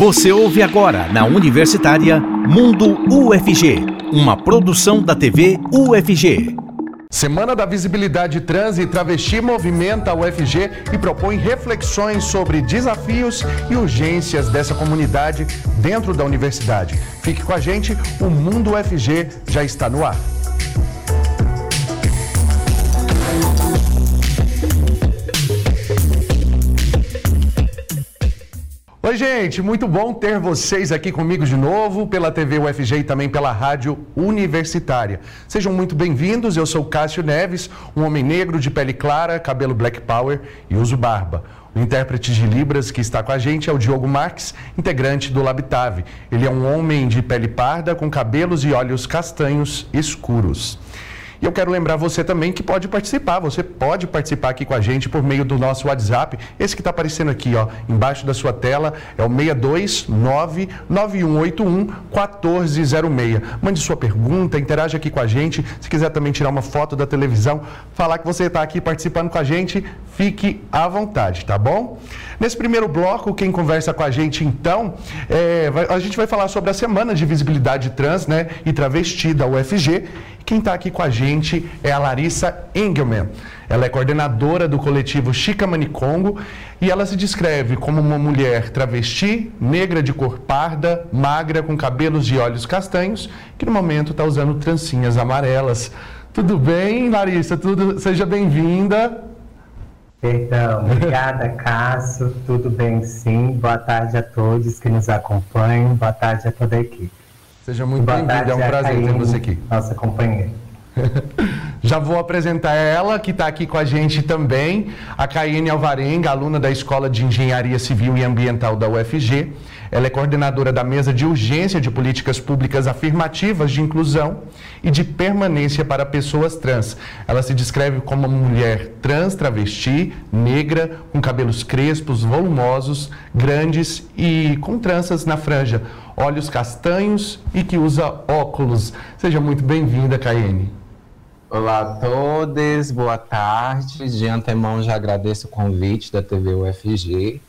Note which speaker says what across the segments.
Speaker 1: Você ouve agora na Universitária Mundo UFG, uma produção da TV UFG.
Speaker 2: Semana da Visibilidade Trans e Travesti movimenta a UFG e propõe reflexões sobre desafios e urgências dessa comunidade dentro da universidade. Fique com a gente, o Mundo UFG já está no ar. Oi, gente, muito bom ter vocês aqui comigo de novo pela TV UFG e também pela Rádio Universitária. Sejam muito bem-vindos. Eu sou Cássio Neves, um homem negro de pele clara, cabelo black power e uso barba. O intérprete de Libras que está com a gente é o Diogo Marques, integrante do Labitave. Ele é um homem de pele parda com cabelos e olhos castanhos escuros. E eu quero lembrar você também que pode participar. Você pode participar aqui com a gente por meio do nosso WhatsApp. Esse que está aparecendo aqui, ó, embaixo da sua tela, é o 62991811406. Mande sua pergunta, interaja aqui com a gente. Se quiser também tirar uma foto da televisão, falar que você está aqui participando com a gente, fique à vontade, tá bom? Nesse primeiro bloco, quem conversa com a gente então, é, a gente vai falar sobre a Semana de Visibilidade Trans né, e Travesti da UFG quem está aqui com a gente é a Larissa Engelman. Ela é coordenadora do coletivo Chica Manicongo e ela se descreve como uma mulher travesti, negra de cor parda, magra, com cabelos e olhos castanhos, que no momento está usando trancinhas amarelas. Tudo bem, Larissa? Tudo... Seja bem-vinda.
Speaker 3: Perdão, obrigada, Cássio. Tudo bem, sim. Boa tarde a todos que nos acompanham. Boa tarde a toda a equipe.
Speaker 2: Seja muito bem-vindo, é um prazer ter você aqui.
Speaker 3: Nossa companheira.
Speaker 2: Já vou apresentar ela, que está aqui com a gente também, a Caiane Alvarenga, aluna da Escola de Engenharia Civil e Ambiental da UFG. Ela é coordenadora da Mesa de Urgência de Políticas Públicas Afirmativas de Inclusão e de Permanência para Pessoas Trans. Ela se descreve como uma mulher trans, travesti, negra, com cabelos crespos, volumosos, grandes e com tranças na franja, olhos castanhos e que usa óculos. Seja muito bem-vinda, Caiane.
Speaker 4: Olá a todos, boa tarde. De antemão já agradeço o convite da TV UFG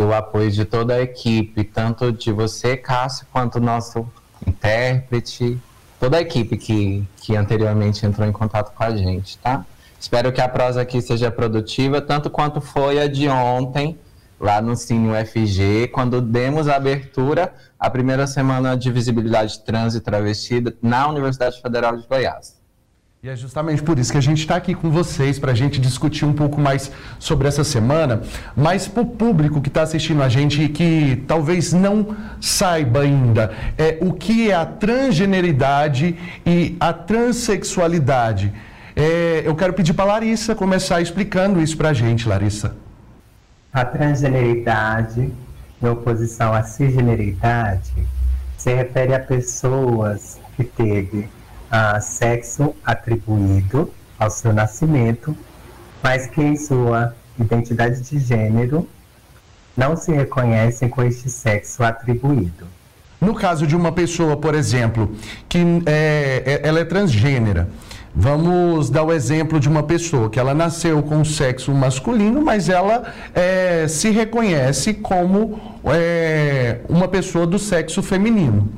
Speaker 4: e o apoio de toda a equipe, tanto de você, Cássio, quanto nosso intérprete, toda a equipe que, que anteriormente entrou em contato com a gente, tá? Espero que a prosa aqui seja produtiva, tanto quanto foi a de ontem, lá no Cine UFG, quando demos a abertura à primeira semana de visibilidade trans e travestida na Universidade Federal de Goiás.
Speaker 2: E é justamente por isso que a gente está aqui com vocês, para a gente discutir um pouco mais sobre essa semana, mas para o público que está assistindo a gente e que talvez não saiba ainda é, o que é a transgeneridade e a transexualidade. É, eu quero pedir para a Larissa começar explicando isso para a gente, Larissa.
Speaker 3: A transgeneridade, em oposição à cisgeneridade, se refere a pessoas que teve uh, sexo atribuído ao seu nascimento, mas que em sua identidade de gênero não se reconhecem com este sexo atribuído.
Speaker 2: No caso de uma pessoa, por exemplo, que é, é, ela é transgênera, vamos dar o exemplo de uma pessoa que ela nasceu com sexo masculino, mas ela é, se reconhece como é, uma pessoa do sexo feminino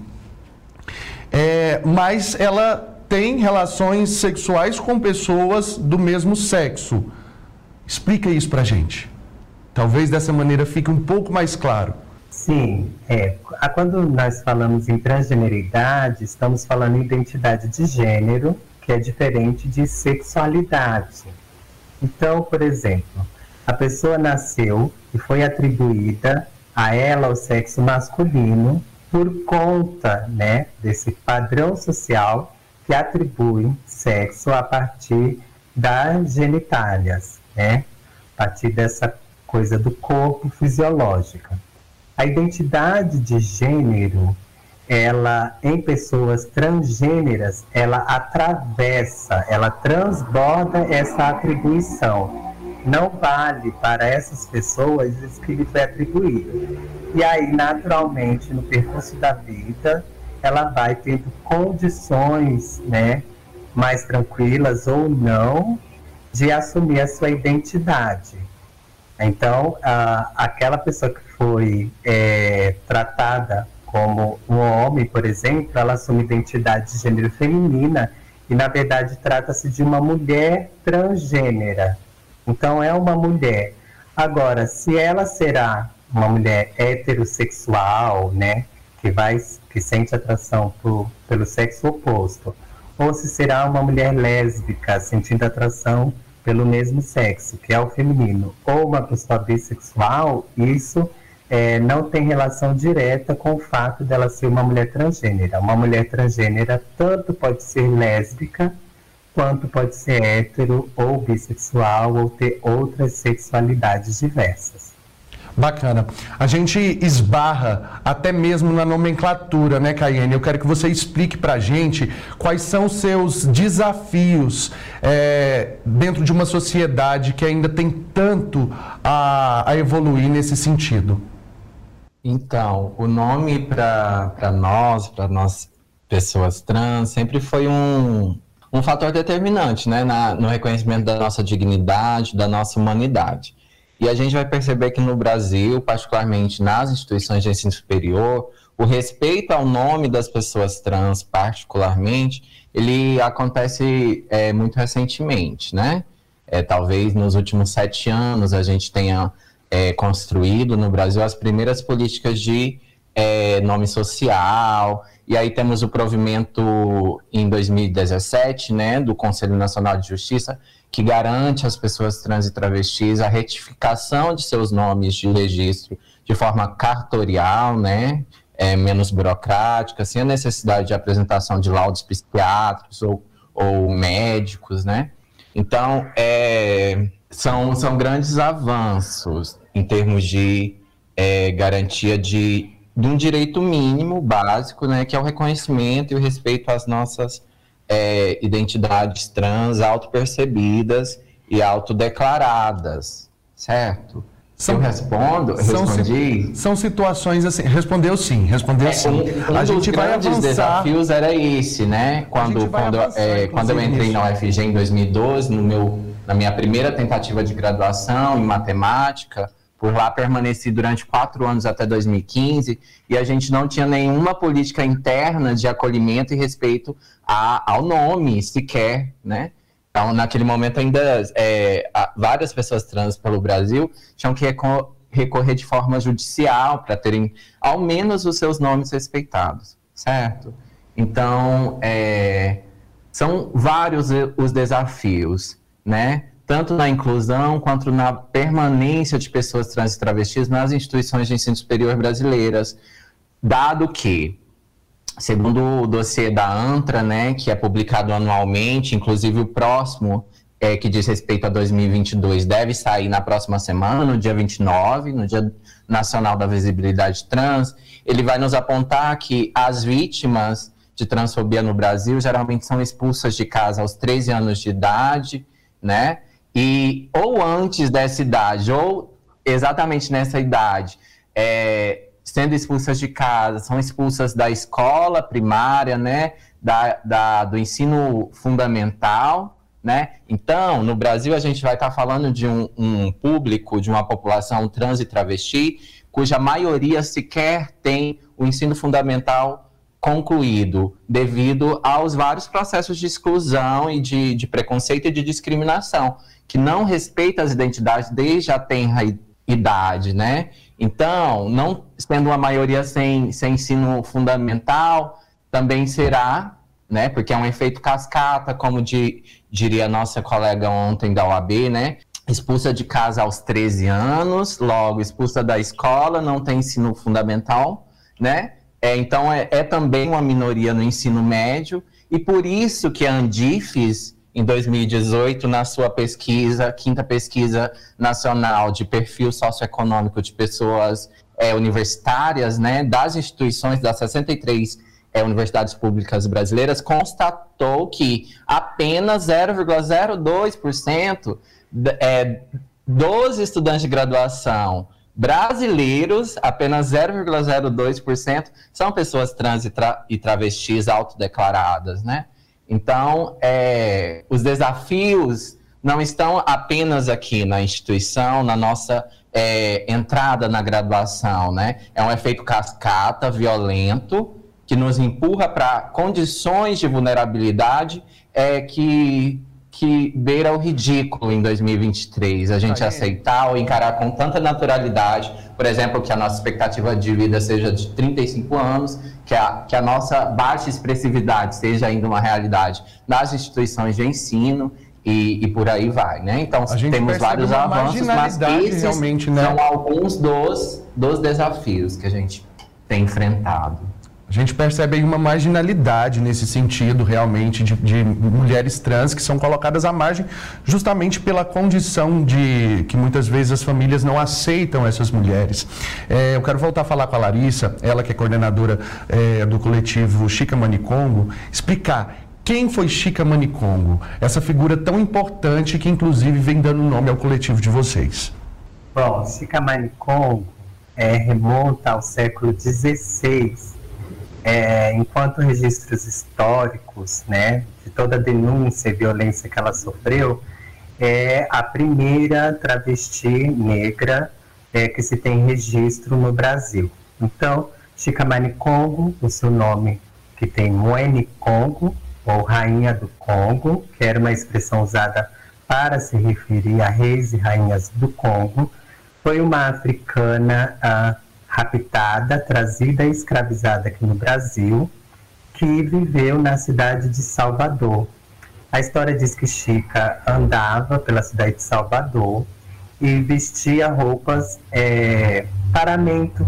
Speaker 2: é, mas ela tem relações sexuais com pessoas do mesmo sexo. Explica isso pra gente. Talvez dessa maneira fique um pouco mais claro.
Speaker 3: Sim, é. Quando nós falamos em transgeneridade, estamos falando em identidade de gênero, que é diferente de sexualidade. Então, por exemplo, a pessoa nasceu e foi atribuída a ela o sexo masculino, por conta né, desse padrão social que atribui sexo a partir das genitálias, né? a partir dessa coisa do corpo fisiológica. A identidade de gênero, ela em pessoas transgêneras, ela atravessa, ela transborda essa atribuição não vale para essas pessoas isso que lhe foi atribuído. E aí, naturalmente, no percurso da vida, ela vai tendo condições, né, mais tranquilas ou não, de assumir a sua identidade. Então, a, aquela pessoa que foi é, tratada como um homem, por exemplo, ela assume identidade de gênero feminina e, na verdade, trata-se de uma mulher transgênera. Então, é uma mulher. Agora, se ela será uma mulher heterossexual, né, que vai que sente atração por, pelo sexo oposto, ou se será uma mulher lésbica sentindo atração pelo mesmo sexo, que é o feminino, ou uma pessoa bissexual, isso é, não tem relação direta com o fato dela ser uma mulher transgênera. Uma mulher transgênera tanto pode ser lésbica, quanto pode ser hétero ou bissexual, ou ter outras sexualidades diversas.
Speaker 2: Bacana. A gente esbarra até mesmo na nomenclatura, né, Caiane? Eu quero que você explique para a gente quais são os seus desafios é, dentro de uma sociedade que ainda tem tanto a, a evoluir nesse sentido.
Speaker 4: Então, o nome para nós, para nós pessoas trans, sempre foi um, um fator determinante né, na, no reconhecimento da nossa dignidade, da nossa humanidade. E a gente vai perceber que no Brasil, particularmente nas instituições de ensino superior, o respeito ao nome das pessoas trans, particularmente, ele acontece é, muito recentemente, né? É, talvez nos últimos sete anos a gente tenha é, construído no Brasil as primeiras políticas de é, nome social, e aí temos o provimento em 2017, né, do Conselho Nacional de Justiça, que garante às pessoas trans e travestis a retificação de seus nomes de registro de forma cartorial, né, é, menos burocrática, sem a necessidade de apresentação de laudos psiquiátricos ou, ou médicos, né. Então, é, são, são grandes avanços em termos de é, garantia de, de um direito mínimo, básico, né, que é o reconhecimento e o respeito às nossas é, identidades trans autopercebidas e autodeclaradas, certo? São, eu respondo,
Speaker 2: são, respondi. São situações assim. Respondeu sim, respondeu é, sim.
Speaker 4: Um, um a gente vai avançar. desafios era esse, né? Quando, quando, é, quando eu entrei na UFG em 2012, no meu, na minha primeira tentativa de graduação em matemática, por lá permaneci durante quatro anos até 2015 e a gente não tinha nenhuma política interna de acolhimento e respeito a, ao nome sequer, né? Então, naquele momento ainda é, várias pessoas trans pelo Brasil tinham que recorrer de forma judicial para terem ao menos os seus nomes respeitados, certo? Então, é, são vários os desafios, né? Tanto na inclusão quanto na permanência de pessoas trans e travestis nas instituições de ensino superior brasileiras, dado que, segundo o dossiê da ANTRA, né, que é publicado anualmente, inclusive o próximo, é, que diz respeito a 2022, deve sair na próxima semana, no dia 29, no Dia Nacional da Visibilidade Trans, ele vai nos apontar que as vítimas de transfobia no Brasil geralmente são expulsas de casa aos 13 anos de idade, né? E ou antes dessa idade, ou exatamente nessa idade, é, sendo expulsas de casa, são expulsas da escola primária, né, da, da, do ensino fundamental, né? Então, no Brasil, a gente vai estar tá falando de um, um, público, de uma população trans e travesti, cuja maioria sequer tem o ensino fundamental concluído, devido aos vários processos de exclusão e de, de preconceito e de discriminação que não respeita as identidades desde a tenra idade, né? Então, não sendo uma maioria sem, sem ensino fundamental, também será, né? Porque é um efeito cascata, como de, diria nossa colega ontem da OAB, né? Expulsa de casa aos 13 anos, logo expulsa da escola, não tem ensino fundamental, né? É, então, é, é também uma minoria no ensino médio, e por isso que a Andifes em 2018 na sua pesquisa, quinta pesquisa nacional de perfil socioeconômico de pessoas é, universitárias, né, das instituições das 63 é, universidades públicas brasileiras, constatou que apenas 0,02% é, dos estudantes de graduação brasileiros, apenas 0,02% são pessoas trans e, tra e travestis autodeclaradas, né? Então, é, os desafios não estão apenas aqui na instituição, na nossa é, entrada na graduação, né? É um efeito cascata, violento, que nos empurra para condições de vulnerabilidade é, que, que beira o ridículo em 2023. A gente aceitar ou encarar com tanta naturalidade, por exemplo, que a nossa expectativa de vida seja de 35 anos, que a, que a nossa baixa expressividade seja ainda uma realidade nas instituições de ensino e, e, por aí vai, né? Então temos vários avanços, mas esses né? são alguns dos, dos desafios que a gente tem enfrentado.
Speaker 2: A gente percebe aí uma marginalidade nesse sentido, realmente, de, de, mulheres trans que são colocadas à margem justamente pela condição de que muitas vezes as famílias não aceitam essas mulheres. É, eu quero voltar a falar com a Larissa, ela que é coordenadora é, do coletivo Chica Manicongo, explicar quem foi Chica Manicongo, essa figura tão importante que inclusive vem dando nome ao coletivo de vocês.
Speaker 3: Bom, Chica Manicongo é, remonta ao século XVI é, enquanto registros históricos, né, de toda a denúncia e violência que ela sofreu, é a primeira travesti negra é, que se tem registro no Brasil. Então, Chikamani Congo, o seu nome que tem Moene Congo, ou Rainha do Congo, que era uma expressão usada para se referir a reis e rainhas do Congo, foi uma africana ah, raptada, trazida e escravizada aqui no Brasil, que viveu na cidade de Salvador. A história diz que Chica andava pela cidade de Salvador e vestia roupas é, paramento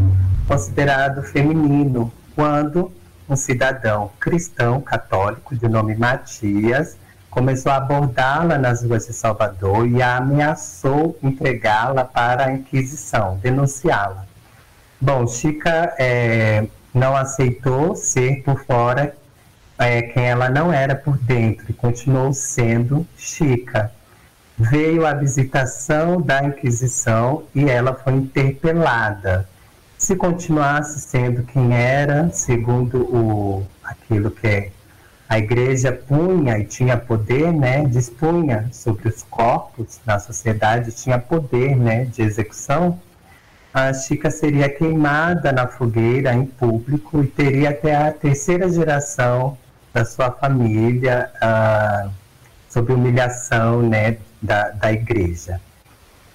Speaker 3: considerado feminino, quando um cidadão cristão católico de nome Matias começou a abordá-la nas ruas de Salvador e a ameaçou entregá-la para a Inquisição, denunciá-la. Bom, Chica é, não aceitou ser por fora é, quem ela não era por dentro e continuou sendo Chica. Veio a visitação da Inquisição e ela foi interpelada. Se continuasse sendo quem era, segundo o, aquilo que a igreja punha e tinha poder, né, dispunha sobre os corpos na sociedade, tinha poder, né, de execução, a Chica seria queimada na fogueira em público e teria até a terceira geração da sua família uh, sob humilhação né, da, da igreja.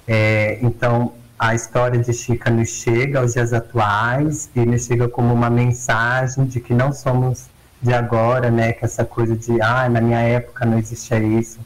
Speaker 3: É, então, a história de Chica nos chega aos dias atuais e nos chega como uma mensagem de que não somos de agora, né? Que essa coisa de, ah, na minha época não existia isso.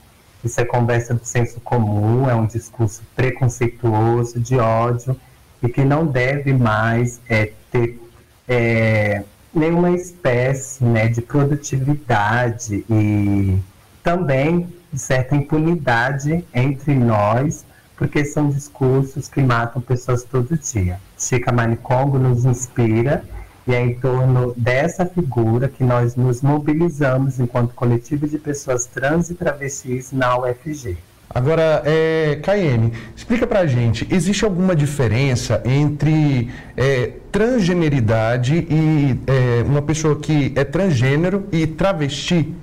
Speaker 3: Isso é conversa do senso comum, é um discurso preconceituoso, de ódio e que não deve mais é, ter é, nenhuma espécie né, de produtividade e também certa impunidade entre nós, porque são discursos que matam pessoas todo dia. Chica Manicongo nos inspira e é em torno dessa figura que nós nos mobilizamos enquanto coletivo de pessoas trans e travestis na UFG.
Speaker 2: Agora, é, KM, explica pra gente, existe alguma diferença entre é, transgeneridade e é, uma pessoa que é transgênero e travesti?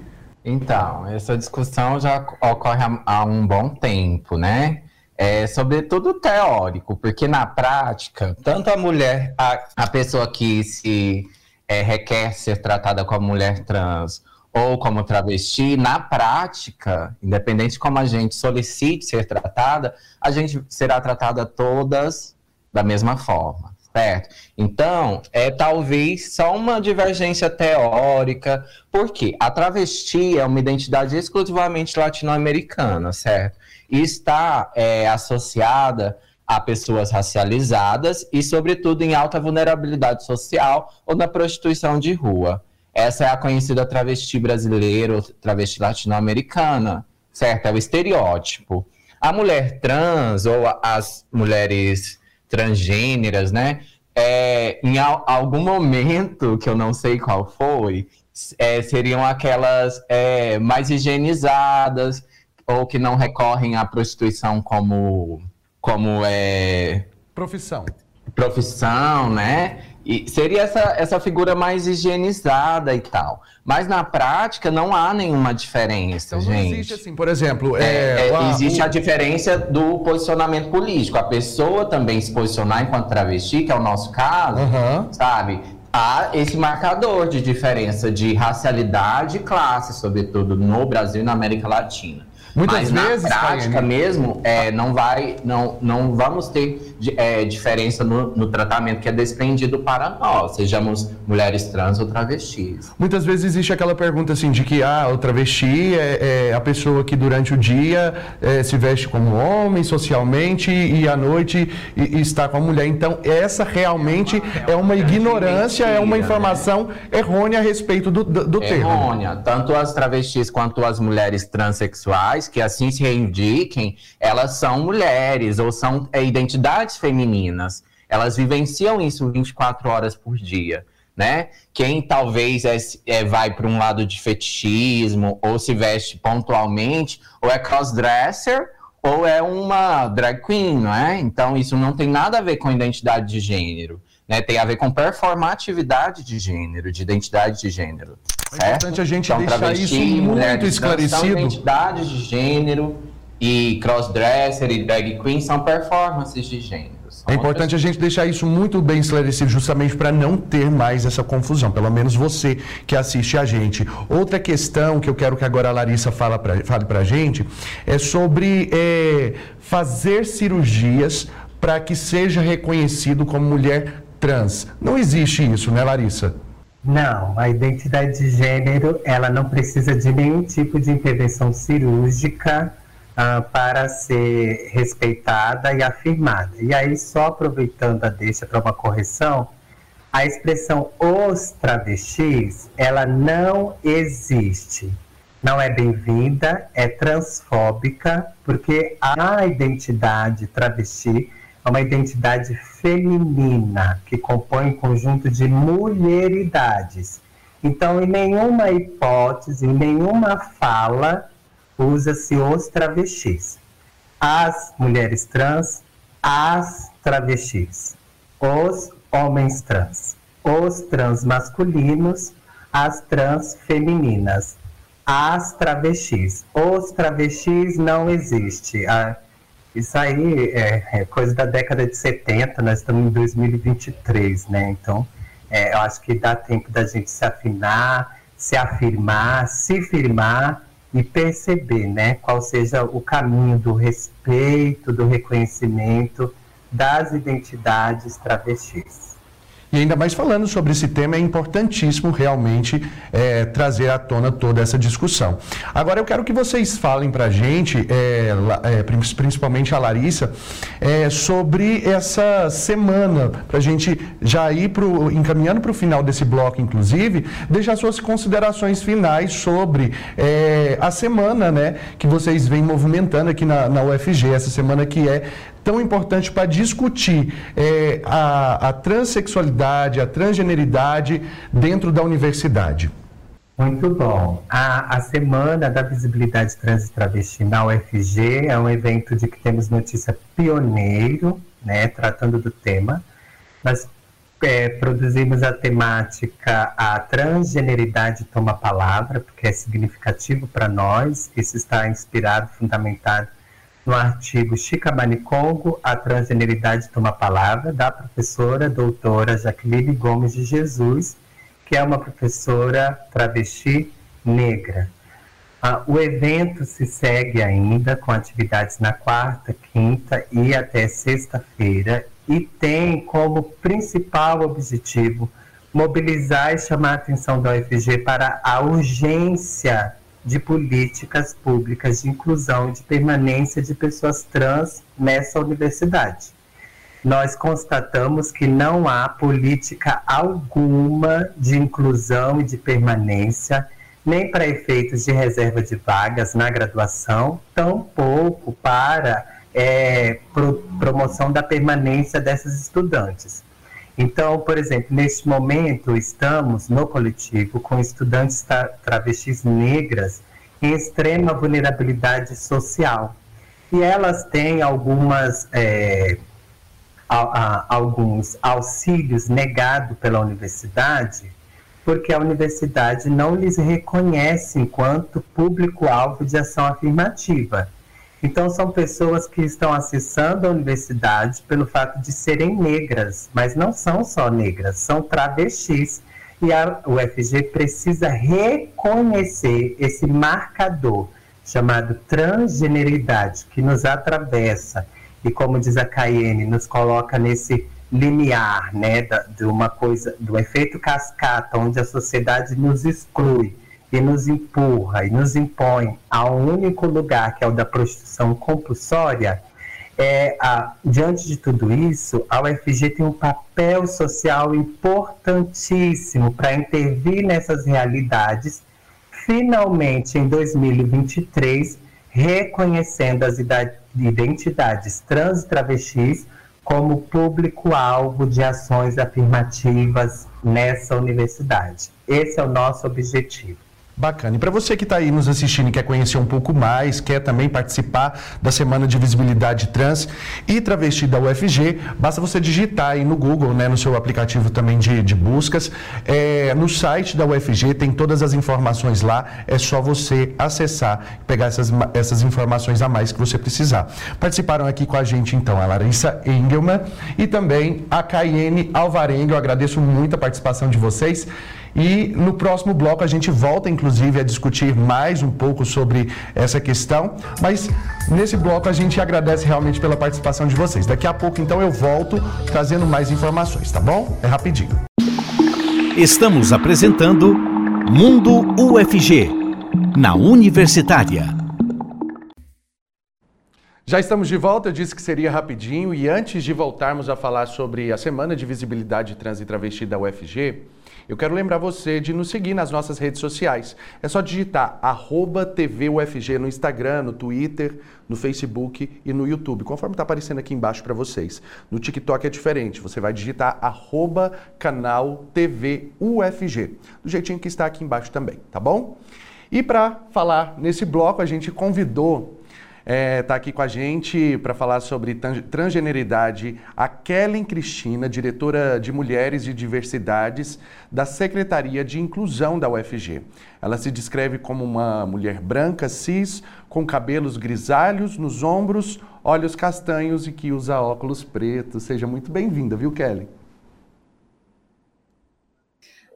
Speaker 4: Então, essa discussão já ocorre há, há um bom tempo, né? É, sobretudo teórico, porque na prática, tanto a mulher, a, a pessoa que se é, requer ser tratada como mulher trans, ou como travesti, na prática, independente de como a gente solicite ser tratada, a gente será tratada todas da mesma forma, certo? Então, é talvez só uma divergência teórica, porque a travesti é uma identidade exclusivamente latino-americana, certo? E está é, associada a pessoas racializadas e, sobretudo, em alta vulnerabilidade social ou na prostituição de rua. Essa é a conhecida travesti brasileira ou travesti latino-americana, certo? É o estereótipo. A mulher trans ou as mulheres transgêneras, né? É, em algum momento, que eu não sei qual foi, é, seriam aquelas é, mais higienizadas ou que não recorrem à prostituição como, como é...
Speaker 2: Profissão
Speaker 4: profissão, né? E seria essa, essa figura mais higienizada e tal. Mas na prática não há nenhuma diferença, então, gente.
Speaker 2: existe assim, por exemplo.
Speaker 4: É, é, a, existe o... a diferença do posicionamento político. A pessoa também se posicionar enquanto travesti, que é o nosso caso, uhum. sabe? Há esse marcador de diferença de racialidade e classe, sobretudo no Brasil e na América Latina. Muitas Mas vezes, na prática mesmo, é, não vai, não, não vamos ter é, diferença no, no, tratamento que é desprendido para nós, sejamos mulheres trans ou travestis.
Speaker 2: Muitas vezes existe aquela pergunta assim de que ah, o travesti é, é a pessoa que durante o dia é, se veste como homem socialmente e à noite e, e está com a mulher. Então essa realmente é uma, ignorância, mentira, é uma informação né? errônea a respeito do, do, do termo.
Speaker 4: Errônea. Tanto as travestis quanto as mulheres transexuais que assim se reivindiquem, elas são mulheres ou são é, identidades femininas. Elas vivenciam isso 24 horas por dia. Né? Quem talvez é, é vai para um lado de fetichismo ou se veste pontualmente, ou é crossdresser, ou é uma drag queen, não é? Então isso não tem nada a ver com identidade de gênero. Né, tem a ver com performatividade de gênero, de identidade de gênero.
Speaker 2: É importante a gente então, deixar isso muito esclarecido. São
Speaker 4: identidades de gênero e crossdresser e drag queen são performances de gênero.
Speaker 2: É importante a gente deixar isso muito bem esclarecido, justamente para não ter mais essa confusão, pelo menos você que assiste a gente. Outra questão que eu quero que agora a Larissa fala pra, fale para a gente é sobre é, fazer cirurgias para que seja reconhecido como mulher trans. Não existe isso, né, Larissa?
Speaker 3: Não, a identidade de gênero ela não precisa de nenhum tipo de intervenção cirúrgica uh, para ser respeitada e afirmada. E aí, só aproveitando a deixa para uma correção, a expressão os travestis ela não existe. Não é bem-vinda, é transfóbica, porque a identidade travesti é uma identidade feminina que compõe um conjunto de mulheridades. Então, em nenhuma hipótese, em nenhuma fala, usa-se os travestis. As mulheres trans, as travestis. Os homens trans. Os trans masculinos, as trans femininas. As travestis. Os travestis não existe. A, isso aí é, é, coisa da década de 70, nós estamos em 2023, né? Então, é, eu acho que dá tempo da gente se afinar, se afirmar, se firmar e perceber, né? Qual seja o caminho do respeito, do reconhecimento das identidades travestis.
Speaker 2: E ainda mais falando sobre esse tema, é importantíssimo realmente é, trazer à tona toda essa discussão. Agora eu quero que vocês falem para a gente, é, é, principalmente a Larissa, é, sobre essa semana, para a gente já ir pro, encaminhando para o final desse bloco, inclusive, deixar suas considerações finais sobre é, a semana né, que vocês vêm movimentando aqui na, na UFG, essa semana que é tão importante para discutir é, a, a transexualidade, a transgeneridade dentro da universidade?
Speaker 3: Muito bom. A, a Semana da Visibilidade Trans e Travesti na UFG é um evento de que temos notícia pioneiro, né, tratando do tema. Nós é, produzimos a temática A Transgeneridade Toma Palavra, porque é significativo para nós. Isso está inspirado, fundamentado no artigo Chicabani Congo, a transgeneridade toma palavra, da professora doutora Jaqueline Gomes de Jesus, que é uma professora travesti negra. Ah, o evento se segue ainda com atividades na quarta, quinta e até sexta-feira e tem como principal objetivo mobilizar e chamar a atenção da UFG para a urgência de políticas públicas de inclusão e de permanência de pessoas trans nessa universidade. Nós constatamos que não há política alguma de inclusão e de permanência, nem para efeitos de reserva de vagas na graduação, tampouco para é, pro, promoção da permanência dessas estudantes. Então, por exemplo, neste momento estamos no coletivo com estudantes tra travestis negras em extrema vulnerabilidade social. E elas têm algumas é, a, a, alguns auxílios negados pela universidade, porque a universidade não lhes reconhece enquanto público-alvo de ação afirmativa. Então, são pessoas que estão acessando a universidade pelo fato de serem negras, mas não são só negras, são travestis. E a UFG precisa reconhecer esse marcador chamado transgeneridade que nos atravessa e, como diz a Cayenne, nos coloca nesse limiar, né, da, de uma coisa, do efeito cascata, onde a sociedade nos exclui e nos empurra e nos impõe a um único lugar, que é o da prostituição compulsória, é, a, diante de tudo isso, a UFG tem um papel social importantíssimo para intervir nessas realidades, finalmente em 2023, reconhecendo as identidades trans e travestis como público-alvo de ações afirmativas nessa universidade. Esse é o nosso objetivo.
Speaker 2: Bacana. E para você que está aí nos assistindo e quer conhecer um pouco mais, quer também participar da Semana de Visibilidade Trans e Travesti da UFG, basta você digitar aí no Google, né, no seu aplicativo também de, de buscas. É, no site da UFG tem todas as informações lá, é só você acessar, pegar essas, essas informações a mais que você precisar. Participaram aqui com a gente então a Larissa Engelman e também a Caiene Alvarenga. Eu agradeço muito a participação de vocês. E no próximo bloco a gente volta, inclusive, a discutir mais um pouco sobre essa questão. Mas nesse bloco a gente agradece realmente pela participação de vocês. Daqui a pouco, então, eu volto trazendo mais informações, tá bom? É rapidinho.
Speaker 1: Estamos apresentando Mundo UFG, na Universitária.
Speaker 2: Já estamos de volta, eu disse que seria rapidinho e antes de voltarmos a falar sobre a Semana de Visibilidade Trans e Travesti da UFG, eu quero lembrar você de nos seguir nas nossas redes sociais. É só digitar TVUFG no Instagram, no Twitter, no Facebook e no YouTube, conforme está aparecendo aqui embaixo para vocês. No TikTok é diferente, você vai digitar canal TVUFG, do jeitinho que está aqui embaixo também, tá bom? E para falar nesse bloco, a gente convidou está é, tá aqui com a gente para falar sobre transgeneridade a Kellen Cristina, diretora de Mulheres e Diversidades da Secretaria de Inclusão da UFG. Ela se descreve como uma mulher branca, cis, com cabelos grisalhos nos ombros, olhos castanhos e que usa óculos pretos. Seja muito bem-vinda, viu, Kelly?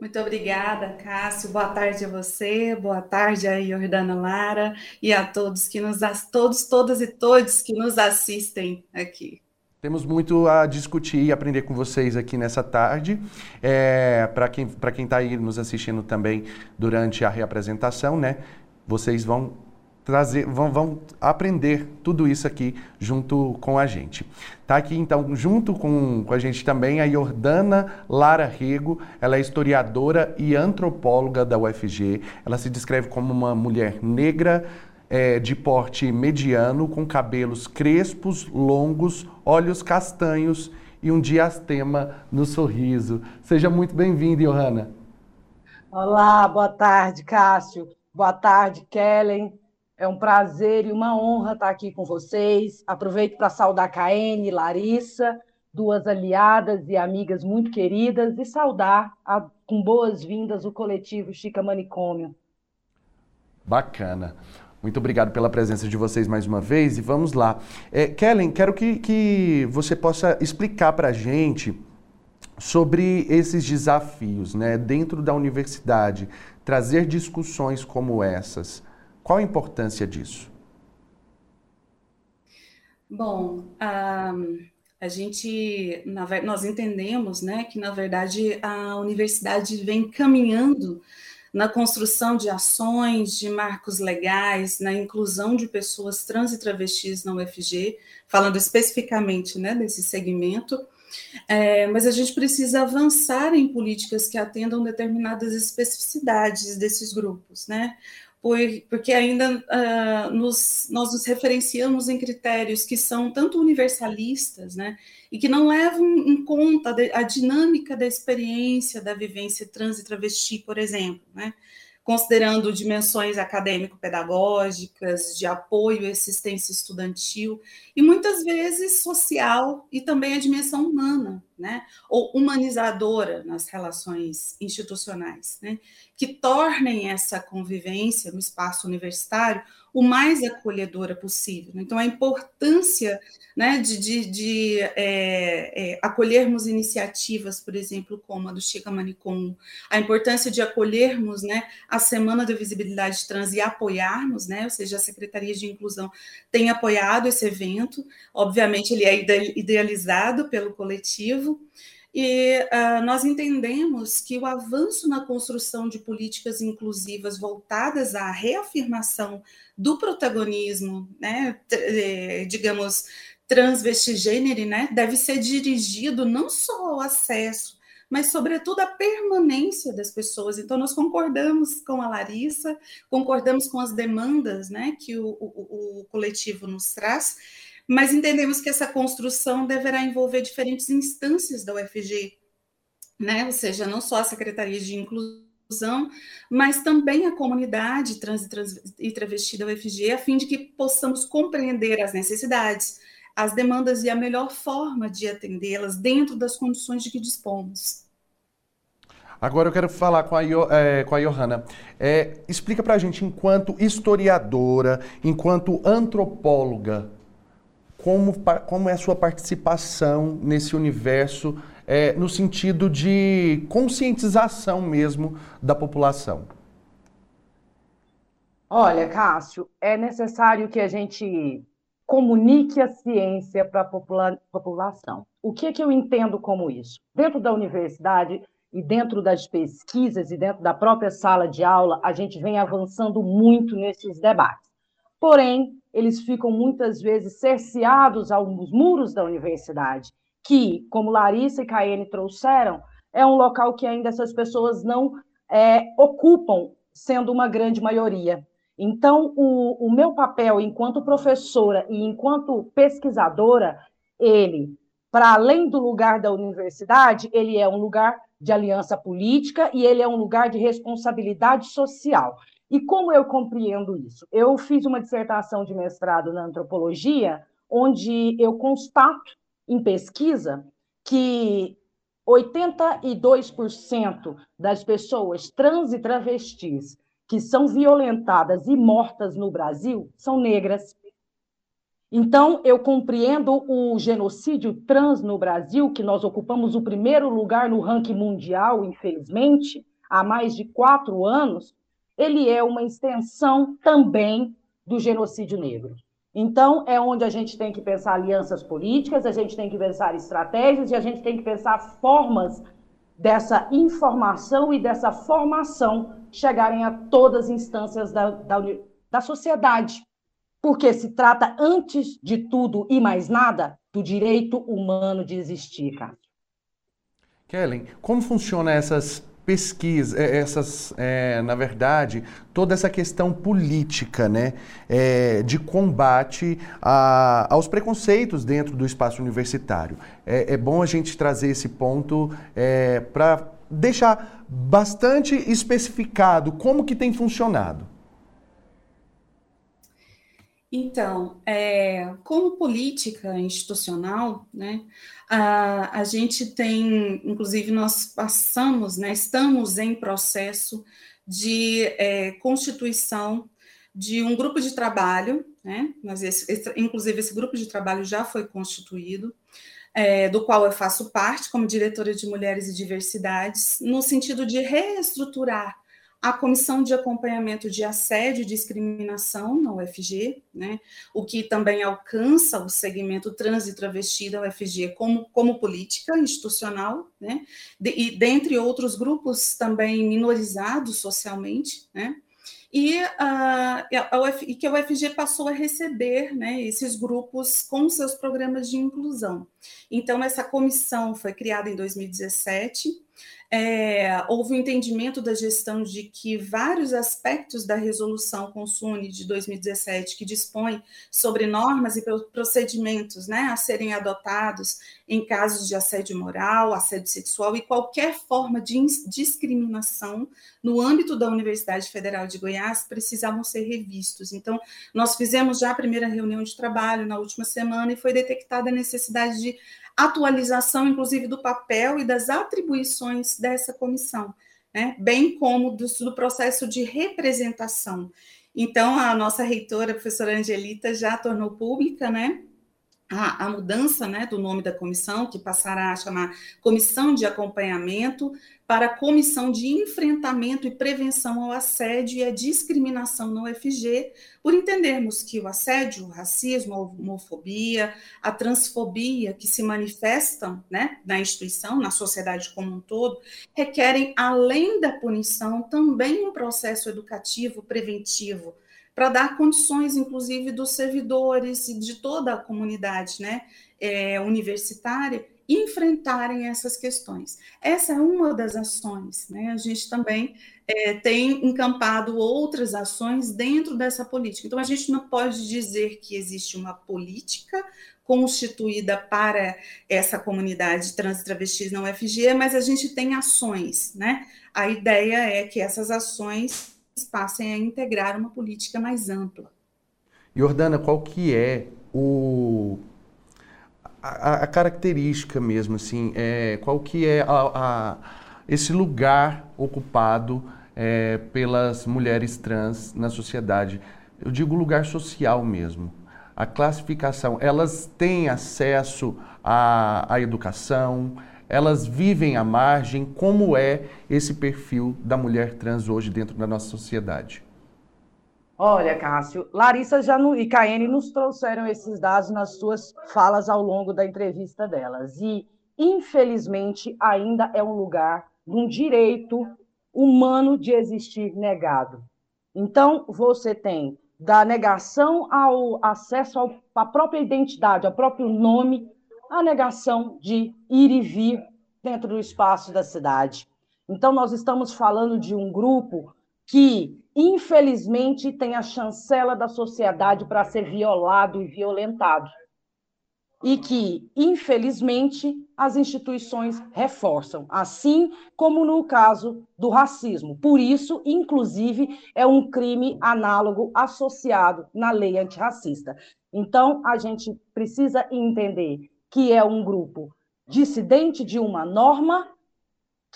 Speaker 5: Muito obrigada, Cássio. Boa tarde a você, boa tarde a Jordana Lara e a todos que nos todos, todas e todos que nos assistem aqui.
Speaker 2: Temos muito a discutir e aprender com vocês aqui nessa tarde. É, Para quem para quem está aí nos assistindo também durante a reapresentação, né? Vocês vão trazer, vão, vão aprender tudo isso aqui junto com a gente. Tá aqui então junto com, com a gente também a Jordana Lara Rego, ela é historiadora e antropóloga da UFG. Ela se descreve como uma mulher negra é, de porte mediano, com cabelos crespos, longos, olhos castanhos e um diastema no sorriso. Seja muito bem-vinda, Johanna.
Speaker 6: Olá, boa tarde, Cássio. Boa tarde, Kellen. É um prazer e uma honra estar aqui com vocês. Aproveito para saudar Caene Larissa, duas aliadas e amigas muito queridas, e saudar a, com boas-vindas o coletivo Chica Manicômio.
Speaker 2: Bacana. Muito obrigado pela presença de vocês mais uma vez e vamos lá. É, Kellen, quero que, que você possa explicar para a gente sobre esses desafios né, dentro da universidade, trazer discussões como essas. Qual a importância disso?
Speaker 5: Bom, a, a gente, na, nós entendemos né, que, na verdade, a universidade vem caminhando na construção de ações, de marcos legais, na inclusão de pessoas trans e travestis na UFG, falando especificamente né, desse segmento, é, mas a gente precisa avançar em políticas que atendam determinadas especificidades desses grupos, né? Porque ainda uh, nos, nós nos referenciamos em critérios que são tanto universalistas, né, e que não levam em conta a dinâmica da experiência da vivência trans e travesti, por exemplo, né, considerando dimensões acadêmico-pedagógicas, de apoio e assistência estudantil, e muitas vezes social e também a dimensão humana, né? ou humanizadora nas relações institucionais, né? que tornem essa convivência no espaço universitário o mais acolhedora possível. Então, a importância né, de, de, de é, é, acolhermos iniciativas, por exemplo, como a do Chica Manicom, a importância de acolhermos né, a Semana da Visibilidade Trans e apoiarmos, né, ou seja, a Secretaria de Inclusão tem apoiado esse evento, obviamente ele é idealizado pelo coletivo, e uh, nós entendemos que o avanço na construção de políticas inclusivas voltadas à reafirmação do protagonismo, né, eh, digamos, transvestigênero, né, deve ser dirigido não só ao acesso, mas, sobretudo, à permanência das pessoas. Então, nós concordamos com a Larissa, concordamos com as demandas né, que o, o, o coletivo nos traz, mas entendemos que essa construção deverá envolver diferentes instâncias da UFG, né? ou seja, não só a Secretaria de Inclusão, mas também a comunidade trans e travesti da UFG, a fim de que possamos compreender as necessidades, as demandas e a melhor forma de atendê-las dentro das condições de que dispomos.
Speaker 2: Agora eu quero falar com a, é, com a Johanna. É, explica para a gente, enquanto historiadora, enquanto antropóloga, como, como é a sua participação nesse universo, é, no sentido de conscientização mesmo da população?
Speaker 6: Olha, Cássio, é necessário que a gente comunique a ciência para a popula população. O que, que eu entendo como isso? Dentro da universidade e dentro das pesquisas e dentro da própria sala de aula, a gente vem avançando muito nesses debates. Porém, eles ficam muitas vezes cerceados aos muros da universidade, que, como Larissa e Caene trouxeram, é um local que ainda essas pessoas não é, ocupam, sendo uma grande maioria. Então, o, o meu papel enquanto professora e enquanto pesquisadora, ele, para além do lugar da universidade, ele é um lugar de aliança política e ele é um lugar de responsabilidade social. E como eu compreendo isso? Eu fiz uma dissertação de mestrado na antropologia, onde eu constato em pesquisa que 82% das pessoas trans e travestis que são violentadas e mortas no Brasil são negras. Então, eu compreendo o genocídio trans no Brasil, que nós ocupamos o primeiro lugar no ranking mundial, infelizmente, há mais de quatro anos, ele é uma extensão também do genocídio negro. Então, é onde a gente tem que pensar alianças políticas, a gente tem que pensar estratégias e a gente tem que pensar formas dessa informação e dessa formação chegarem a todas as instâncias da, da, da sociedade. Porque se trata, antes de tudo e mais nada, do direito humano de existir, cara.
Speaker 2: Kellen, como funcionam essas pesquisa, é, essas, é, na verdade, toda essa questão política, né, é, de combate a, aos preconceitos dentro do espaço universitário. É, é bom a gente trazer esse ponto é, para deixar bastante especificado como que tem funcionado.
Speaker 5: Então, é, como política institucional, né, a, a gente tem, inclusive, nós passamos, né, estamos em processo de é, constituição de um grupo de trabalho, né, mas esse, esse, inclusive esse grupo de trabalho já foi constituído, é, do qual eu faço parte como diretora de Mulheres e Diversidades, no sentido de reestruturar a Comissão de Acompanhamento de Assédio e Discriminação na UFG, né, o que também alcança o segmento trans e travesti da UFG como, como política institucional, né, de, e dentre outros grupos também minorizados socialmente, né, e, uh, a Uf, e que a UFG passou a receber né, esses grupos com seus programas de inclusão. Então, essa comissão foi criada em 2017, é, houve um entendimento da gestão de que vários aspectos da resolução Consune de 2017, que dispõe sobre normas e procedimentos né, a serem adotados em casos de assédio moral, assédio sexual e qualquer forma de discriminação no âmbito da Universidade Federal de Goiás, precisavam ser revistos. Então, nós fizemos já a primeira reunião de trabalho na última semana e foi detectada a necessidade de atualização, inclusive, do papel e das atribuições dessa comissão, né? bem como do, do processo de representação. Então, a nossa reitora, a professora Angelita, já tornou pública, né, a, a, mudança né, do nome da comissão, que passará a chamar Comissão de Acompanhamento para a Comissão de Enfrentamento e Prevenção ao Assédio e à Discriminação na UFG, por entendermos que o assédio, o racismo, a homofobia, a transfobia que se manifestam né, na instituição, na sociedade como um todo, requerem, além da punição, também um processo educativo preventivo para dar condições, inclusive, dos servidores e de toda a comunidade né, é, universitária enfrentarem essas questões. Essa é uma das ações. Né? A gente também é, tem encampado outras ações dentro dessa política. Então, a gente não pode dizer que existe uma política constituída para essa comunidade trans e travestis na UFG, mas a gente tem ações. Né? A ideia é que essas ações passem a integrar uma política mais ampla.
Speaker 2: Jordana, qual que é o a, a característica mesmo assim, é, qual que é a, a, esse lugar ocupado é, pelas mulheres trans na sociedade? Eu digo lugar social mesmo. A classificação, elas têm acesso à, à educação, elas vivem à margem? Como é esse perfil da mulher trans hoje dentro da nossa sociedade?
Speaker 6: Olha, Cássio, Larissa já no, e Caene nos trouxeram esses dados nas suas falas ao longo da entrevista delas. E, infelizmente, ainda é um lugar de um direito humano de existir negado. Então, você tem da negação ao acesso ao, à própria identidade, ao próprio nome, a negação de ir e vir dentro do espaço da cidade. Então, nós estamos falando de um grupo que, infelizmente, tem a chancela da sociedade para ser violado e violentado. E que, infelizmente, as instituições reforçam, assim como no caso do racismo. Por isso, inclusive, é um crime análogo associado na lei antirracista. Então, a gente precisa entender que é um grupo dissidente de uma norma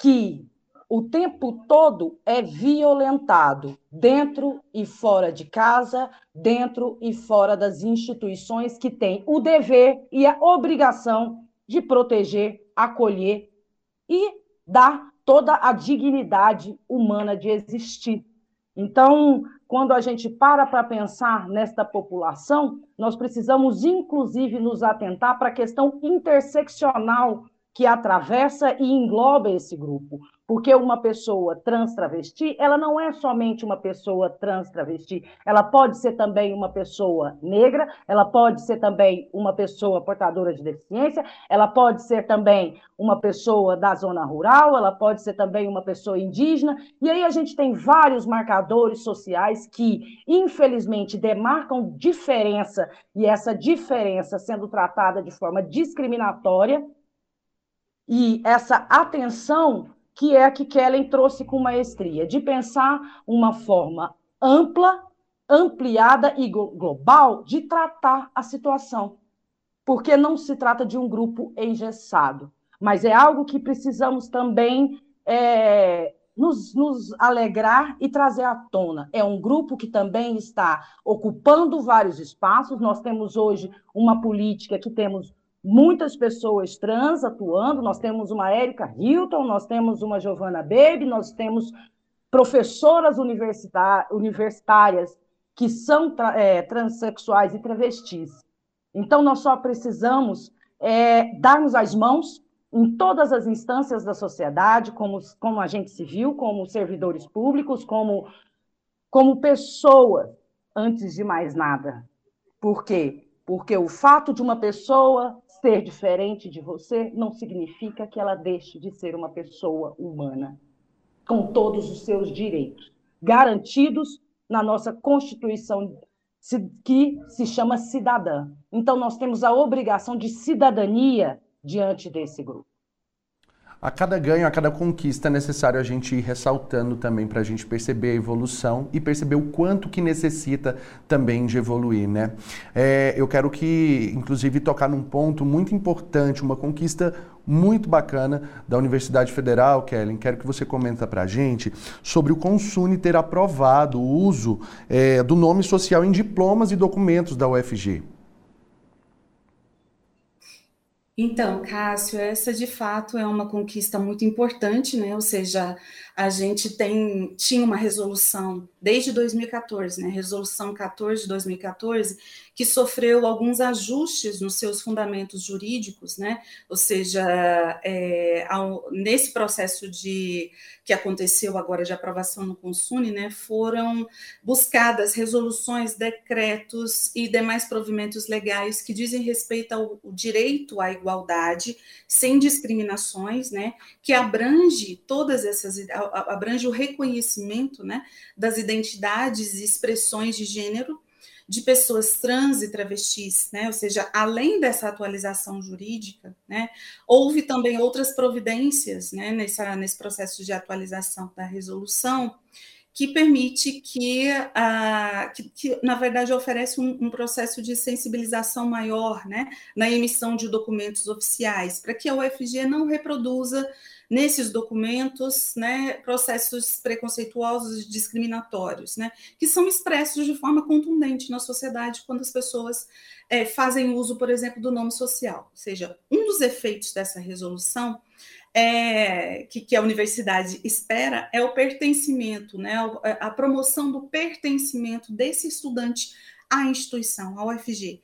Speaker 6: que o tempo todo é violentado dentro e fora de casa, dentro e fora das instituições que têm o dever e a obrigação de proteger, acolher e dar toda a dignidade humana de existir. Então, quando a gente para para pensar nesta população, nós precisamos, inclusive, nos atentar para a questão interseccional que atravessa e engloba esse grupo. Porque uma pessoa trans travesti, ela não é somente uma pessoa trans travesti, ela pode ser também uma pessoa negra, ela pode ser também uma pessoa portadora de deficiência, ela pode ser também uma pessoa da zona rural, ela pode ser também uma pessoa indígena, e aí a gente tem vários marcadores sociais que, infelizmente, demarcam diferença, e essa diferença sendo tratada de forma discriminatória, e essa atenção que é a que Kellen trouxe com maestria, de pensar uma forma ampla, ampliada e global de tratar a situação. Porque não se trata de um grupo engessado, mas é algo que precisamos também é, nos, nos, alegrar e trazer à tona. É um grupo que também está ocupando vários espaços. Nós temos hoje uma política que temos muitas pessoas trans atuando. Nós temos uma Érica Hilton, nós temos uma Giovanna Baby, nós temos professoras universitárias que são é, transexuais e travestis. Então, nós só precisamos é, darmos as mãos em todas as instâncias da sociedade, como, como agente civil, como servidores públicos, como, como pessoas, antes de mais nada. Por quê? Porque o fato de uma pessoa ser diferente de você não significa que ela deixe de ser uma pessoa humana, com todos os seus direitos, garantidos na nossa Constituição, que se chama cidadã. Então, nós temos a obrigação de cidadania diante desse grupo
Speaker 2: a cada ganho, a cada conquista é necessário a gente ir ressaltando também para a gente perceber a evolução e perceber o quanto que necessita também de evoluir, né? É, eu quero que, inclusive, tocar num ponto muito importante, uma conquista muito bacana da Universidade Federal, Kellen. Quero que você comenta para a gente sobre o Consune ter aprovado o uso é, do nome social em diplomas e documentos da UFG.
Speaker 5: Então, Cássio, essa de fato é uma conquista muito importante, né? Ou seja, a gente tem, tinha uma resolução desde 2014, né? Resolução 14 de 2014, que sofreu alguns ajustes nos seus fundamentos jurídicos, né? Ou seja, é, ao, nesse processo de que aconteceu agora de aprovação no Consune, né? Foram buscadas resoluções, decretos e demais provimentos legais que dizem respeito ao direito à igualdade, sem discriminações, né? Que abrange todas essas abrange o reconhecimento né, das identidades e expressões de gênero de pessoas trans e travestis, né? Ou seja, além dessa atualização jurídica, né, houve também outras providências, né, nessa, nesse processo de atualização da resolução que permite que, uh, que, que, na verdade, oferece um, um, processo de sensibilização maior né, na emissão de documentos oficiais, para que a UFG não reproduza nesses documentos né, processos preconceituosos e discriminatórios, né, que são expressos de forma contundente na sociedade quando as pessoas é, fazem uso, por exemplo, do nome social. Ou seja, um dos efeitos dessa resolução é, que, que, a universidade espera é o pertencimento, né, a promoção do pertencimento desse estudante à instituição, à UFG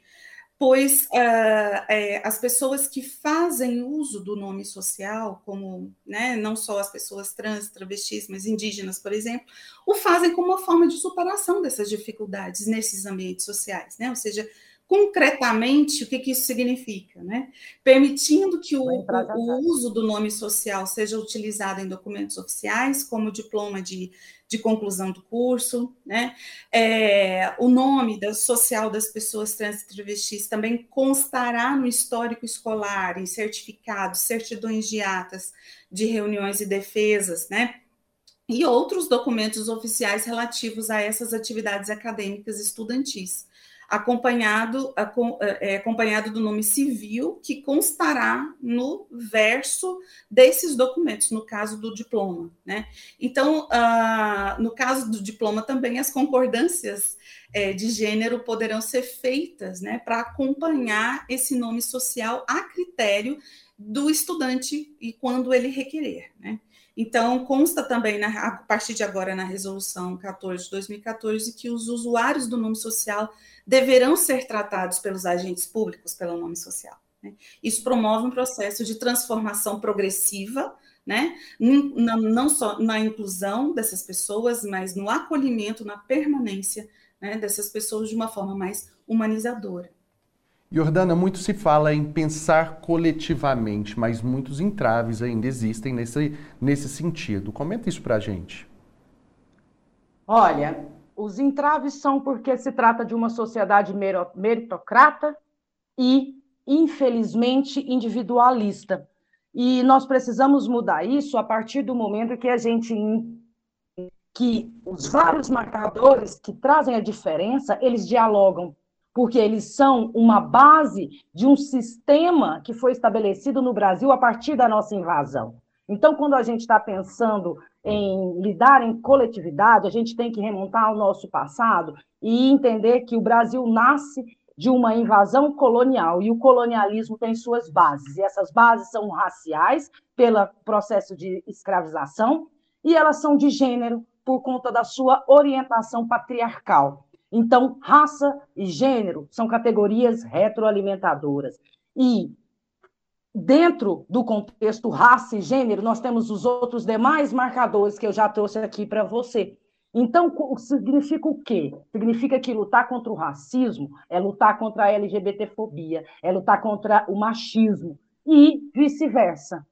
Speaker 5: pois uh, é, as pessoas que fazem uso do nome social, como né, não só as pessoas trans, travestis, mas indígenas, por exemplo, o fazem como uma forma de superação dessas dificuldades nesses ambientes sociais, né? Ou seja, concretamente, o que, que isso significa? Né? Permitindo que o, o, uso do nome social seja utilizado em documentos oficiais, como diploma de, de conclusão do curso, né? É, o nome da, social das pessoas trans e travestis também constará no histórico escolar, em certificados, certidões de atas de reuniões e defesas, né? E outros documentos oficiais relativos a essas atividades acadêmicas estudantis acompanhado, é, acompanhado do nome civil, que constará no verso desses documentos, no caso do diploma. Né? Então, uh, no caso do diploma também, as concordâncias é, de gênero poderão ser feitas né, para acompanhar esse nome social a critério do estudante e quando ele requerer. Né? Então, consta também, na, a partir de agora, na resolução 14 de 2014, que os usuários do nome social deverão ser tratados pelos agentes públicos pelo nome social. Né? Isso promove um processo de transformação progressiva, né? não, não só na inclusão dessas pessoas, mas no acolhimento, na permanência né, dessas pessoas de uma forma mais humanizadora.
Speaker 2: Jordana, muito se fala em pensar coletivamente, mas muitos entraves ainda existem nesse, nesse sentido. Comenta isso para a gente.
Speaker 6: Olha, os entraves são porque se trata de uma sociedade meritocrata e, infelizmente, individualista. E nós precisamos mudar isso a partir do momento que a gente que os vários marcadores que trazem a diferença, eles dialogam, porque eles são uma base de um sistema que foi estabelecido no Brasil a partir da nossa invasão. Então, quando a gente está pensando em lidar em coletividade, a gente tem que remontar ao nosso passado e entender que o Brasil nasce de uma invasão colonial e o colonialismo tem suas bases. E essas bases são raciais, pelo processo de escravização, e elas são de gênero, por conta da sua orientação patriarcal. Então, raça e gênero são categorias retroalimentadoras. E dentro do contexto raça e gênero, nós temos os outros demais marcadores que eu já trouxe aqui para você, Então, significa o quê? Significa que lutar contra o racismo é lutar contra a LGBTfobia, é lutar contra o machismo e vice-versa.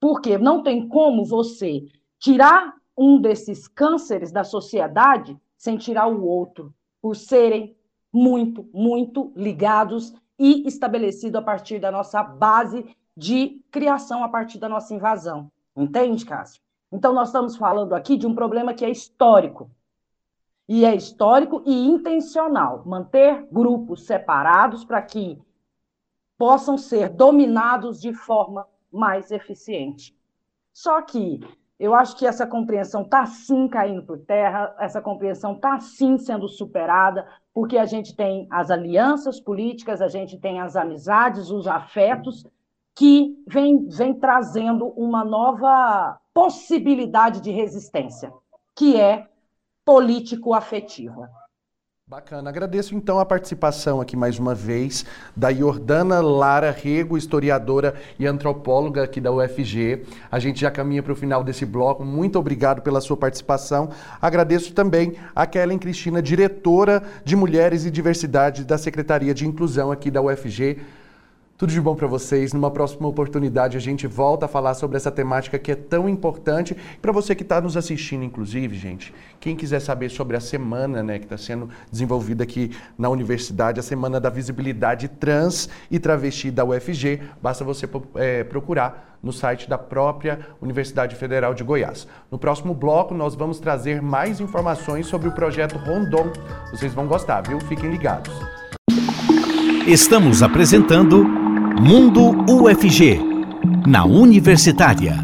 Speaker 6: Porque não tem como você tirar um desses cânceres da sociedade sem tirar o outro, por serem muito, muito ligados e estabelecidos a partir da nossa base de criação, a partir da nossa invasão. Entende, Cássio? Então, nós estamos falando aqui de um problema que é histórico. E é histórico e intencional. Manter grupos separados para que possam ser dominados de forma mais eficiente. Só que eu acho que essa compreensão está sim caindo por terra, essa compreensão está sim sendo superada, porque a gente tem as alianças políticas, a gente tem as amizades, os afetos, que vem, vem trazendo uma nova possibilidade de resistência, que é político-afetiva.
Speaker 2: Bacana. Agradeço então a participação aqui mais uma vez da Jordana Lara Rego, historiadora e antropóloga aqui da UFG. A gente já caminha para o final desse bloco. Muito obrigado pela sua participação. Agradeço também a Kellen Cristina, diretora de Mulheres e Diversidade da Secretaria de Inclusão aqui da UFG. Tudo de bom para vocês. Numa próxima oportunidade a gente volta a falar sobre essa temática que é tão importante. Para você que está nos assistindo, inclusive, gente, quem quiser saber sobre a semana né, que está sendo desenvolvida aqui na universidade, a Semana da Visibilidade Trans e Travesti da UFG, basta você é, procurar no site da própria Universidade Federal de Goiás. No próximo bloco, nós vamos trazer mais informações sobre o projeto Rondon. Vocês vão gostar, viu? Fiquem ligados.
Speaker 1: Estamos apresentando Mundo UFG, na Universitária.